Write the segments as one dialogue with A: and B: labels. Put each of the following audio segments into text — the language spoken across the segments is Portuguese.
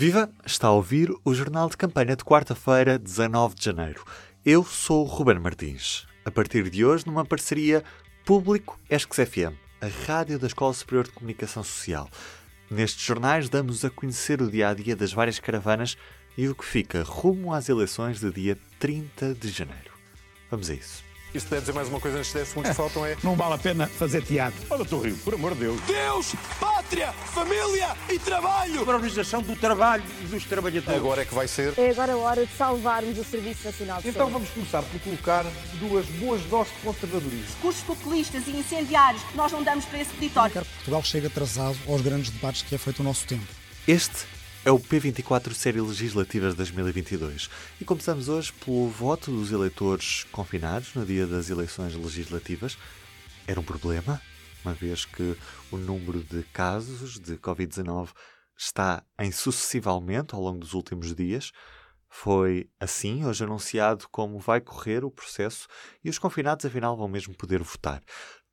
A: Viva! Está a ouvir o Jornal de Campanha de quarta-feira, 19 de janeiro. Eu sou o Ruben Martins. A partir de hoje, numa parceria Público Esques FM, a rádio da Escola Superior de Comunicação Social. Nestes jornais damos a conhecer o dia a dia das várias caravanas e o que fica rumo às eleições do dia 30 de janeiro. Vamos a isso.
B: Isto deve dizer mais uma coisa nestes 10 segundos que faltam é.
C: Não vale a pena fazer teatro.
B: Olha, estou Rio, por amor de Deus.
D: Deus, pátria, família e trabalho.
C: Para a organização do trabalho e dos trabalhadores.
B: Agora é que vai ser.
E: É agora a hora de salvarmos o Serviço Nacional de
F: Então
E: Saúde.
F: vamos começar por colocar duas boas doses de conservadorismo.
G: discursos populistas e incendiários, nós não damos para esse peditório.
H: Portugal chegue atrasado aos grandes debates que é feito o nosso tempo.
A: Este é o P24 Série Legislativas 2022 e começamos hoje pelo voto dos eleitores confinados no dia das eleições legislativas. Era um problema, uma vez que o número de casos de Covid-19 está em sucessivo aumento ao longo dos últimos dias. Foi assim hoje anunciado como vai correr o processo e os confinados afinal vão mesmo poder votar.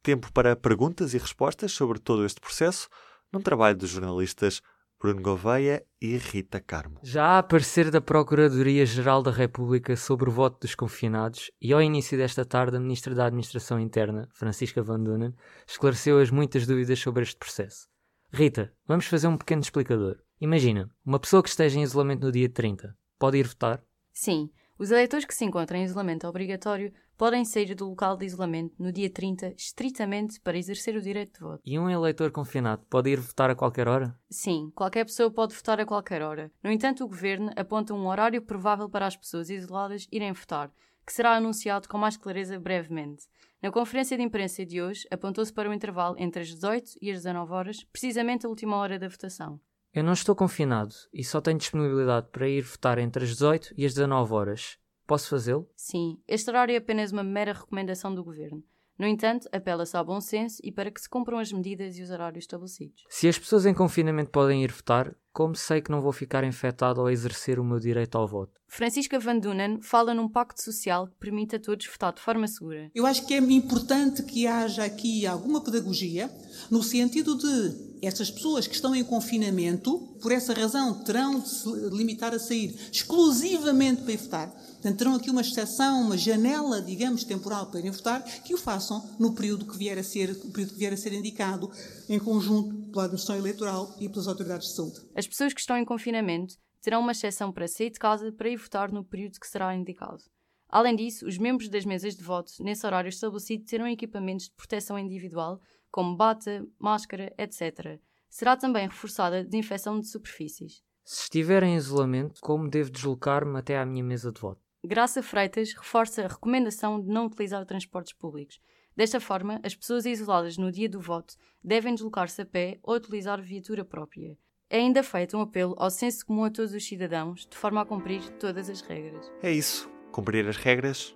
A: Tempo para perguntas e respostas sobre todo este processo num trabalho dos jornalistas Bruno Gouveia e Rita Carmo.
I: Já a parecer da Procuradoria-Geral da República sobre o voto dos confinados e ao início desta tarde a Ministra da Administração Interna, Francisca Van Dunen, esclareceu as muitas dúvidas sobre este processo. Rita, vamos fazer um pequeno explicador. Imagina, uma pessoa que esteja em isolamento no dia 30, pode ir votar?
J: Sim, os eleitores que se encontram em isolamento obrigatório podem sair do local de isolamento no dia 30 estritamente para exercer o direito de voto.
I: E um eleitor confinado pode ir votar a qualquer hora?
J: Sim, qualquer pessoa pode votar a qualquer hora. No entanto, o governo aponta um horário provável para as pessoas isoladas irem votar, que será anunciado com mais clareza brevemente. Na conferência de imprensa de hoje, apontou-se para o intervalo entre as 18 e as 19 horas, precisamente a última hora da votação.
I: Eu não estou confinado e só tenho disponibilidade para ir votar entre as 18 e as 19 horas. Posso fazê-lo?
J: Sim, este horário é apenas uma mera recomendação do governo. No entanto, apela-se ao bom senso e para que se cumpram as medidas e os horários estabelecidos.
I: Se as pessoas em confinamento podem ir votar, como sei que não vou ficar infectado ao exercer o meu direito ao voto?
J: Francisca Van Dunen fala num pacto social que permite a todos votar de forma segura.
K: Eu acho que é importante que haja aqui alguma pedagogia no sentido de estas pessoas que estão em confinamento, por essa razão, terão de se limitar a sair exclusivamente para ir votar. Portanto, terão aqui uma exceção, uma janela, digamos, temporal para irem votar, que o façam no período que vier a ser, o período que vier a ser indicado, em conjunto pela administração eleitoral e pelas autoridades de saúde.
J: As pessoas que estão em confinamento terão uma exceção para sair de casa para ir votar no período que será indicado. Além disso, os membros das mesas de voto, nesse horário estabelecido, terão equipamentos de proteção individual, como bata, máscara, etc. Será também reforçada a desinfecção de superfícies.
I: Se estiver em isolamento, como devo deslocar-me até à minha mesa de voto?
J: Graça Freitas reforça a recomendação de não utilizar transportes públicos. Desta forma, as pessoas isoladas no dia do voto devem deslocar-se a pé ou utilizar viatura própria. É ainda feito um apelo ao senso comum a todos os cidadãos, de forma a cumprir todas as regras.
A: É isso, cumprir as regras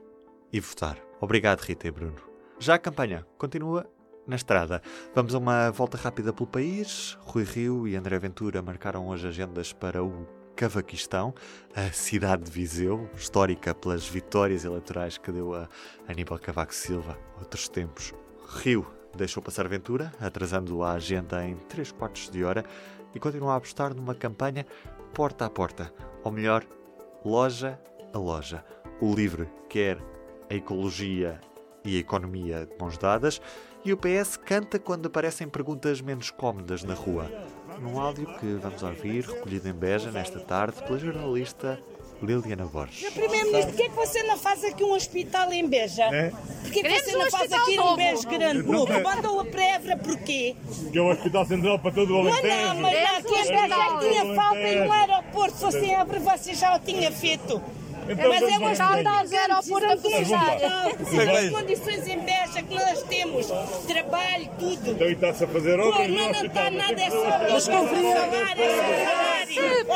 A: e votar. Obrigado, Rita e Bruno. Já a campanha continua na estrada. Vamos a uma volta rápida pelo país. Rui Rio e André Ventura marcaram hoje agendas para o Cavaquistão, a cidade de Viseu, histórica pelas vitórias eleitorais que deu a Aníbal Cavaco Silva outros tempos. Rio deixou passar Ventura, atrasando a agenda em 3 quartos de hora e continua a apostar numa campanha porta a porta, ou melhor, loja a loja. O LIVRE quer a ecologia e a economia de mãos dadas e o PS canta quando aparecem perguntas menos cómodas na rua. Num áudio que vamos ouvir, recolhido em Beja nesta tarde pela jornalista Liliana Borges.
L: Meu Primeiro-Ministro, porquê é que você não faz aqui um hospital em Beja?
F: É?
L: Porquê que você
M: um
L: não faz aqui
M: novo.
L: um Beja grande
F: Não
L: novo?
F: é.
L: Mandou a Prévra porquê?
F: Que é o Hospital Central para todo o
L: Mas
F: Alentejo.
L: não, mas não, aqui em Beja é que tinha falta e um aeroporto. Se fosse em Évora, você já o tinha feito.
F: Então,
L: mas é um hospital de aeroporto a precisar. Das condições em Beja que nós temos. Trabalho, tudo.
F: Então, e está-se a fazer obras no
L: não, não está
F: hospital.
L: nada, é só mesmo salário, é salário.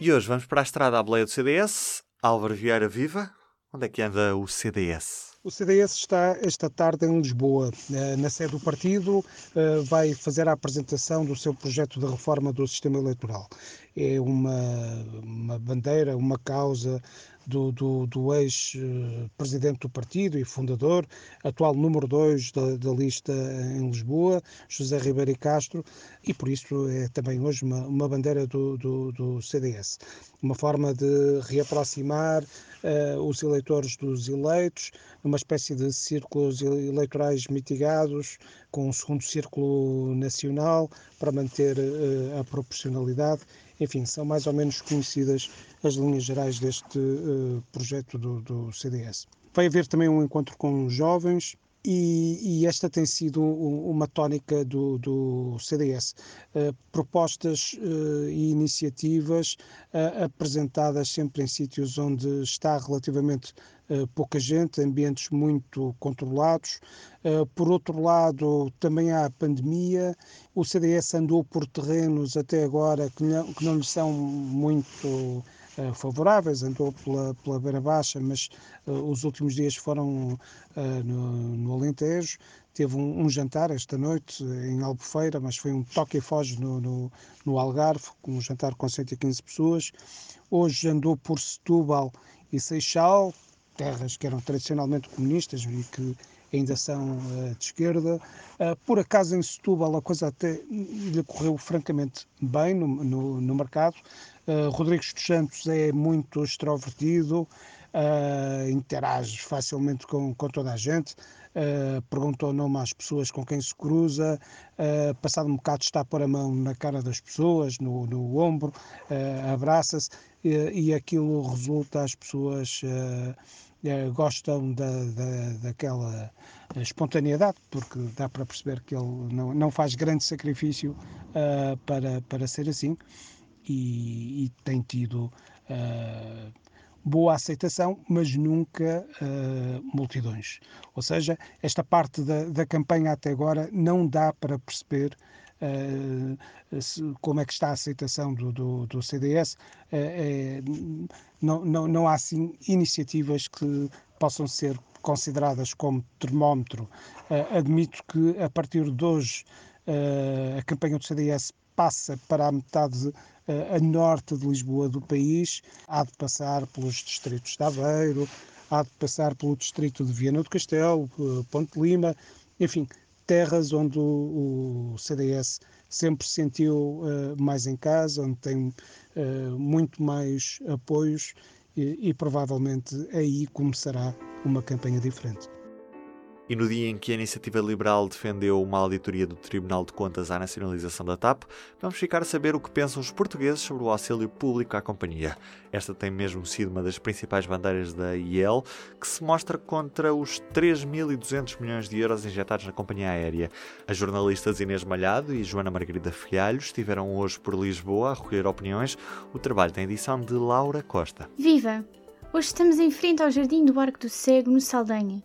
A: E hoje vamos para a estrada à boleia do CDS. Álvaro Vieira Viva. Onde é que anda o CDS?
H: O CDS está esta tarde em Lisboa, eh, na sede do partido, eh, vai fazer a apresentação do seu projeto de reforma do sistema eleitoral. É uma, uma bandeira, uma causa do, do, do ex-presidente do partido e fundador, atual número 2 da, da, lista em Lisboa, José Ribeiro e Castro, e por isso é também hoje uma, uma bandeira do, do, do CDS. Uma forma de reaproximar uh, os eleitores dos eleitos, numa espécie de círculos eleitorais mitigados, com um segundo círculo nacional, para manter uh, a proporcionalidade. Enfim, são mais ou menos conhecidas as linhas gerais deste uh, projeto do, do CDS. Vai haver também um encontro com jovens, e, e, esta tem sido uma tónica do, do CDS. Uh, propostas e iniciativas apresentadas sempre em sítios onde está relativamente pouca gente, ambientes muito controlados. por outro lado, também há a pandemia. O CDS andou por terrenos até agora que não, que não lhe são muito uh, favoráveis, andou pela, pela beira baixa, mas uh, os últimos dias foram eh, no, no Alentejo. Teve um, um, jantar esta noite em Albufeira, mas foi um toque e foge no, no, no Algarve, um jantar com 115 pessoas. Hoje andou por Setúbal e Seixal, terras que eram tradicionalmente comunistas e que ainda são uh, de esquerda. Uh, por acaso em Setúbal a coisa até lhe correu francamente bem no, no, no mercado. Uh, Rodrigues dos Santos é muito extrovertido, uh, interage facilmente com, com toda a gente, uh, pergunta o nome às pessoas com quem se cruza, uh, passado um bocado está a pôr a mão na cara das pessoas, no, no ombro, abraça-se e, aquilo resulta, as pessoas gostam da, da, daquela espontaneidade, porque dá para perceber que ele não, não faz grande sacrifício para, para ser assim e, e tem tido uh, boa aceitação, mas nunca uh, multidões. Ou seja, esta parte da, da, campanha até agora não dá para perceber uh, como é que está a aceitação do, do, do CDS. Não, não, não há assim iniciativas que possam ser consideradas como termómetro. admito que a partir de hoje a campanha do CDS passa para a metade a norte de Lisboa do país, há de passar pelos distritos de Aveiro, há de passar pelo distrito de Viana do Castelo, Ponte Lima, enfim, terras onde o, CDS sempre se sentiu uh, mais em casa, onde tem uh, muito mais apoios e, e provavelmente aí começará uma campanha diferente.
A: E no dia em que a Iniciativa Liberal defendeu uma auditoria do Tribunal de Contas à nacionalização da TAP, vamos ficar a saber o que pensam os portugueses sobre o auxílio público à companhia. Esta tem mesmo sido uma das principais bandeiras da IEL, que se mostra contra os 3.200 milhões de euros injetados na companhia aérea. As jornalistas Inês Malhado e Joana Margarida Fialho estiveram hoje por Lisboa a recolher opiniões. O trabalho tem edição de Laura Costa.
M: Viva! Hoje estamos em frente ao Jardim do Arco do Cego, no Saldanha.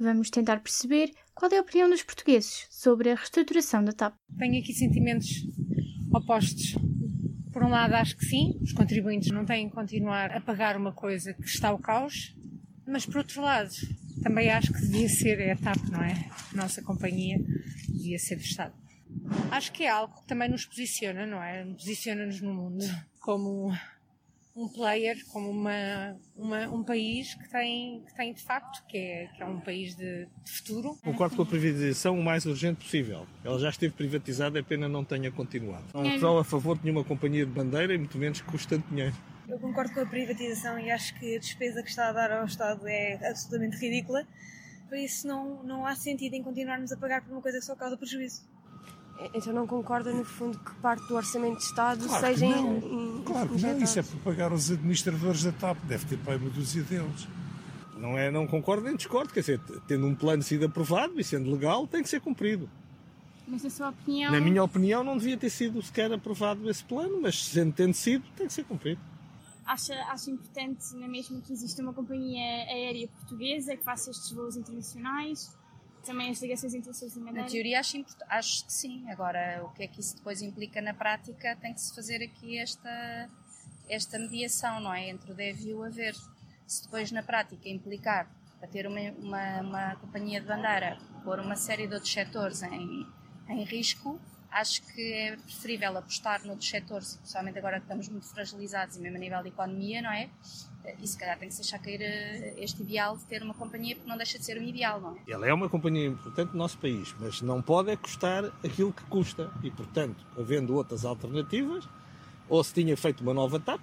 M: Vamos tentar perceber qual é a opinião dos portugueses sobre a reestruturação da TAP.
N: Tenho aqui sentimentos opostos. Por um lado, acho que sim, os contribuintes não têm que continuar a pagar uma coisa que está ao caos, mas por outro lado, também acho que devia ser a TAP, não é? A nossa companhia devia ser do Estado. Acho que é algo que também nos posiciona, não é? Posiciona-nos no mundo como um player como uma, uma, um país que tem, que tem de facto, que é, que é um país de, de futuro.
O: Concordo com a privatização o mais urgente possível. Ela já esteve privatizada, é pena não tenha continuado. Não sou a favor de nenhuma companhia de bandeira e muito menos que custa dinheiro.
P: Eu concordo com a privatização e acho que a despesa que está a dar ao Estado é absolutamente ridícula. Por isso não, não há sentido em continuarmos a pagar por uma coisa que só causa prejuízo.
Q: Então não concorda, no fundo, que parte do Orçamento de Estado
O: claro
Q: seja
O: não. Em, claro que não, isso é para pagar os administradores da TAP, deve ter para uma dúzia deles. Não, é, não concordo nem discordo, quer dizer, tendo um plano sido aprovado e sendo legal, tem que ser cumprido.
M: Mas na sua opinião...
O: Na minha opinião não devia ter sido sequer aprovado esse plano, mas sendo tendo sido, tem que ser cumprido.
M: Acha, acha importante na mesma que exista uma companhia aérea portuguesa que faça estes voos internacionais? Também as ligações internacionais
R: Na teoria acho, acho que sim. Agora, o que é que isso depois implica na prática, tem que se fazer aqui esta, esta mediação, não é? Entre o deve e o haver. Se depois na prática implicar para ter uma, uma, uma companhia de bandeira, pôr uma série de outros setores em, em risco, Acho que é preferível apostar noutros setores, especialmente agora que estamos muito fragilizados e mesmo a nível de economia, não é? E se calhar tem que se deixar cair eh, este ideal de ter uma companhia, porque não deixa de ser um ideal, não é?
O: Ela é uma companhia importante no nosso país, mas não pode é custar aquilo que custa. E, portanto, havendo outras alternativas, ou se tinha feito uma nova TAP,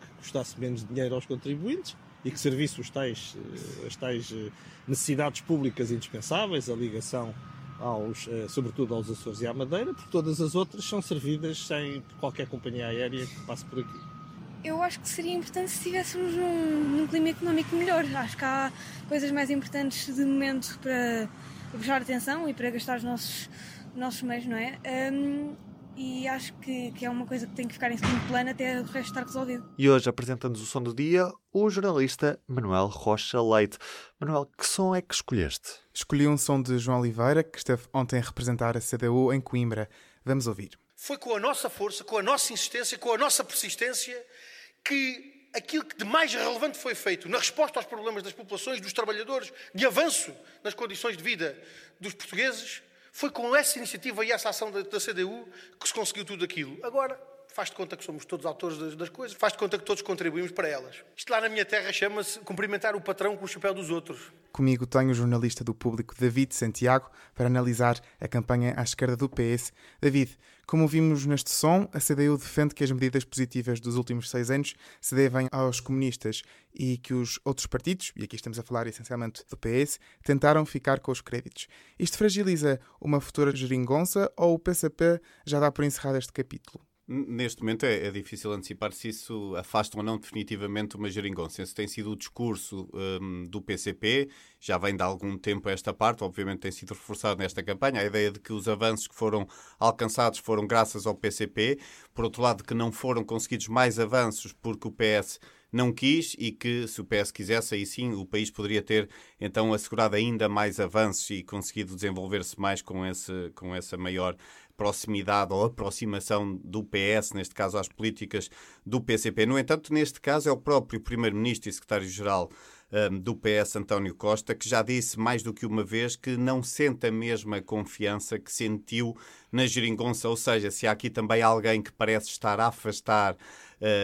O: que custasse menos dinheiro aos contribuintes e que servisse os tais, eh, as tais eh, necessidades públicas indispensáveis, a ligação aos, sobretudo aos Açores e à Madeira, porque todas as outras são servidas sem qualquer companhia aérea que passe por aqui.
P: Eu acho que seria importante se estivéssemos num, num, clima económico melhor. Acho que há coisas mais importantes de momento para, para prestar atenção e para gastar os nossos, nossos meios, não é? Um, e acho que, que, é uma coisa que tem que ficar em segundo plano até o resto estar resolvido.
A: E hoje apresentando-nos o som do dia, o jornalista Manuel Rocha Leite. Manuel, que som é que escolheste?
S: Escolhi um som de João Oliveira, que esteve ontem a representar a CDU em Coimbra. Vamos ouvir.
T: Foi com a nossa força, com a nossa insistência, com a nossa persistência que aquilo que de mais relevante foi feito na resposta aos problemas das populações, dos trabalhadores, de avanço nas condições de vida dos portugueses, foi com essa iniciativa e essa ação da, da CDU que se conseguiu tudo aquilo. Agora, faz de conta que somos todos autores das, das, coisas, faz de conta que todos contribuímos para elas. Isto lá na minha terra chama-se cumprimentar o patrão com o chapéu dos outros.
S: Comigo tenho o jornalista do público David Santiago para analisar a campanha à esquerda do PS. David, como vimos neste som, a CDU defende que as medidas positivas dos últimos seis anos se devem aos comunistas e que os outros partidos, e aqui estamos a falar essencialmente do PS, tentaram ficar com os créditos. Isto fragiliza uma futura geringonça ou o PCP já dá por encerrado este capítulo?
U: Neste momento é, é, difícil antecipar se isso afasta ou não definitivamente uma geringonça. Esse tem sido o discurso um, do PCP, já vem de algum tempo esta parte, obviamente tem sido reforçado nesta campanha, a ideia de que os avanços que foram alcançados foram graças ao PCP, por outro lado que não foram conseguidos mais avanços porque o PS não quis e que, se o PS quisesse, aí sim o país poderia ter então assegurado ainda mais avanços e conseguido desenvolver-se mais com, esse, com essa maior proximidade ou aproximação do PS, neste caso às políticas do PCP. No entanto, neste caso é o próprio Primeiro-Ministro e Secretário-Geral um, do PS, António Costa, que já disse mais do que uma vez que não sente a mesma confiança que sentiu na geringonça, ou seja, se há aqui também alguém que parece estar a afastar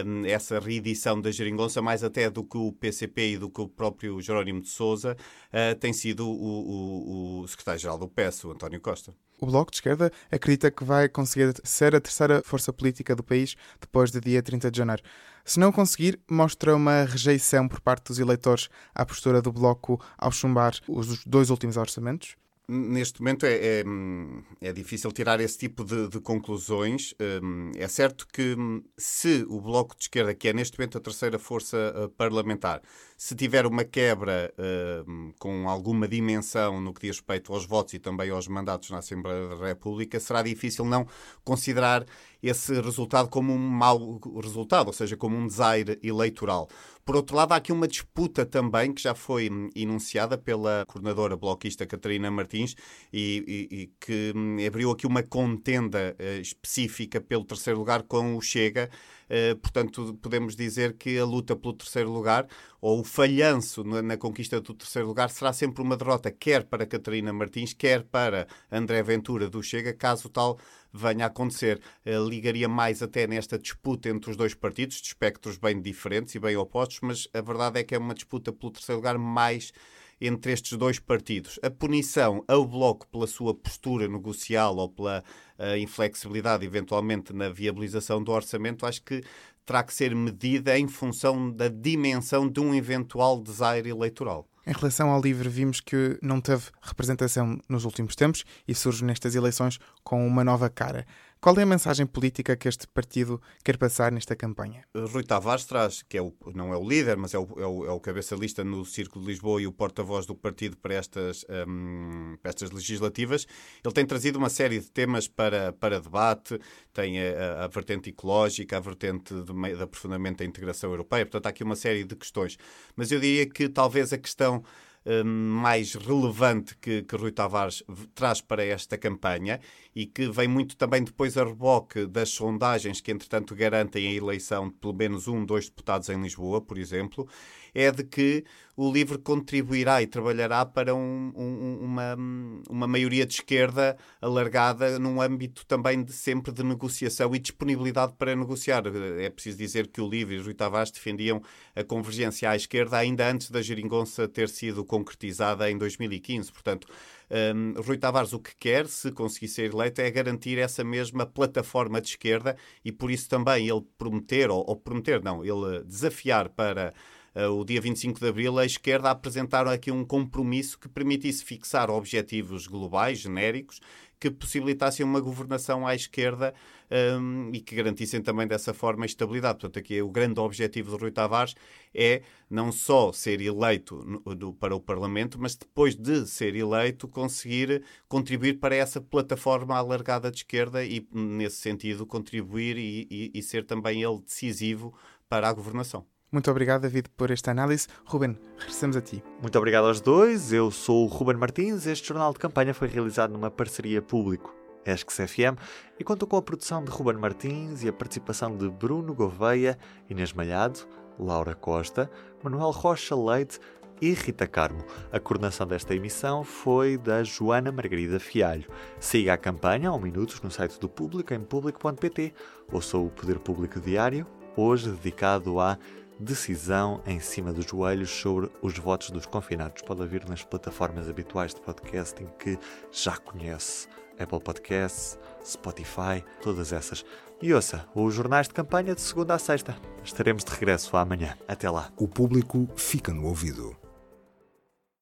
U: um, essa reedição da geringonça, mais até do que o PCP e do que o próprio Jerónimo de Sousa, uh, tem sido o, o, o secretário-geral do PS, o António Costa.
S: O Bloco de Esquerda acredita que vai conseguir ser a terceira força política do país depois do dia 30 de janeiro. Se não conseguir, mostra uma rejeição por parte dos eleitores à postura do Bloco ao chumbar os dois últimos orçamentos?
U: Neste momento é, é, é, difícil tirar esse tipo de, de, conclusões. Hum, é certo que hum, se o Bloco de Esquerda, que é neste momento a terceira força uh, parlamentar, se tiver uma quebra uh, com alguma dimensão no que diz respeito aos votos e também aos mandatos na Assembleia da República, será difícil não considerar esse resultado como um mau resultado, ou seja, como um desaire eleitoral. Por outro lado, há aqui uma disputa também que já foi hum, enunciada pela coordenadora bloquista Catarina Martins e, e, e que hum, abriu aqui uma contenda uh, específica pelo terceiro lugar com o Chega. Uh, portanto, podemos dizer que a luta pelo terceiro lugar ou o falhanço na, na, conquista do terceiro lugar será sempre uma derrota, quer para Catarina Martins, quer para André Ventura do Chega, caso tal venha a acontecer. Uh, ligaria mais até nesta disputa entre os dois partidos, de espectros bem diferentes e bem opostos, mas a verdade é que é uma disputa pelo terceiro lugar mais entre estes dois partidos. A punição ao Bloco pela sua postura negocial ou pela uh, inflexibilidade, eventualmente, na viabilização do orçamento, acho que terá que ser medida em função da dimensão de um eventual desaire eleitoral.
S: Em relação ao LIVRE, vimos que não teve representação nos últimos tempos e surge nestas eleições com uma nova cara. Qual é a mensagem política que este partido quer passar nesta campanha?
U: Rui Tavares traz, que é o, não é o líder, mas é o, é o, é o cabeça-lista no Círculo de Lisboa e o porta-voz do partido para estas, um, para estas legislativas. Ele tem trazido uma série de temas para, para debate, tem a, a vertente ecológica, a vertente de, de aprofundamento da integração europeia, portanto há aqui uma série de questões. Mas eu diria que talvez a questão mais relevante que, que Rui Tavares traz para esta campanha e que vem muito também depois a reboque das sondagens que, entretanto, garantem a eleição de pelo menos um, dois deputados em Lisboa, por exemplo, é de que o LIVRE contribuirá e trabalhará para um, um, uma, uma maioria de esquerda alargada num âmbito também de sempre de negociação e disponibilidade para negociar. É preciso dizer que o LIVRE e Rui Tavares defendiam a convergência à esquerda ainda antes da geringonça ter sido concretizada em 2015. Portanto, um, Rui Tavares o que quer, se conseguir ser eleito, é garantir essa mesma plataforma de esquerda e por isso também ele prometer, ou, ou prometer não, ele desafiar para o dia 25 de abril, a esquerda apresentaram aqui um compromisso que permitisse fixar objetivos globais, genéricos, que possibilitassem uma governação à esquerda um, e que garantissem também dessa forma a estabilidade. Portanto, aqui o grande objetivo de Rui Tavares é não só ser eleito no, do, para o Parlamento, mas depois de ser eleito conseguir contribuir para essa plataforma alargada de esquerda e, nesse sentido, contribuir e, e, e ser também ele decisivo para a governação.
S: Muito obrigado, David, por esta análise. Ruben, regressamos a ti.
A: Muito obrigado aos dois. Eu sou o Ruben Martins. Este jornal de campanha foi realizado numa parceria público. ESCS FM e contou com a produção de Ruben Martins e a participação de Bruno Gouveia, Inês Malhado, Laura Costa, Manuel Rocha Leite e Rita Carmo. A coordenação desta emissão foi da Joana Margarida Fialho. Siga a campanha ao minutos no site do Público em público.pt. Ouça o Poder Público Diário, hoje dedicado à decisão em cima dos joelhos sobre os votos dos confinados. Pode ouvir nas plataformas habituais de podcasting que já conhece. Apple Podcasts, Spotify, todas essas. E ouça os jornais de campanha de segunda a sexta. Estaremos de regresso amanhã. Até lá.
V: O público fica no ouvido.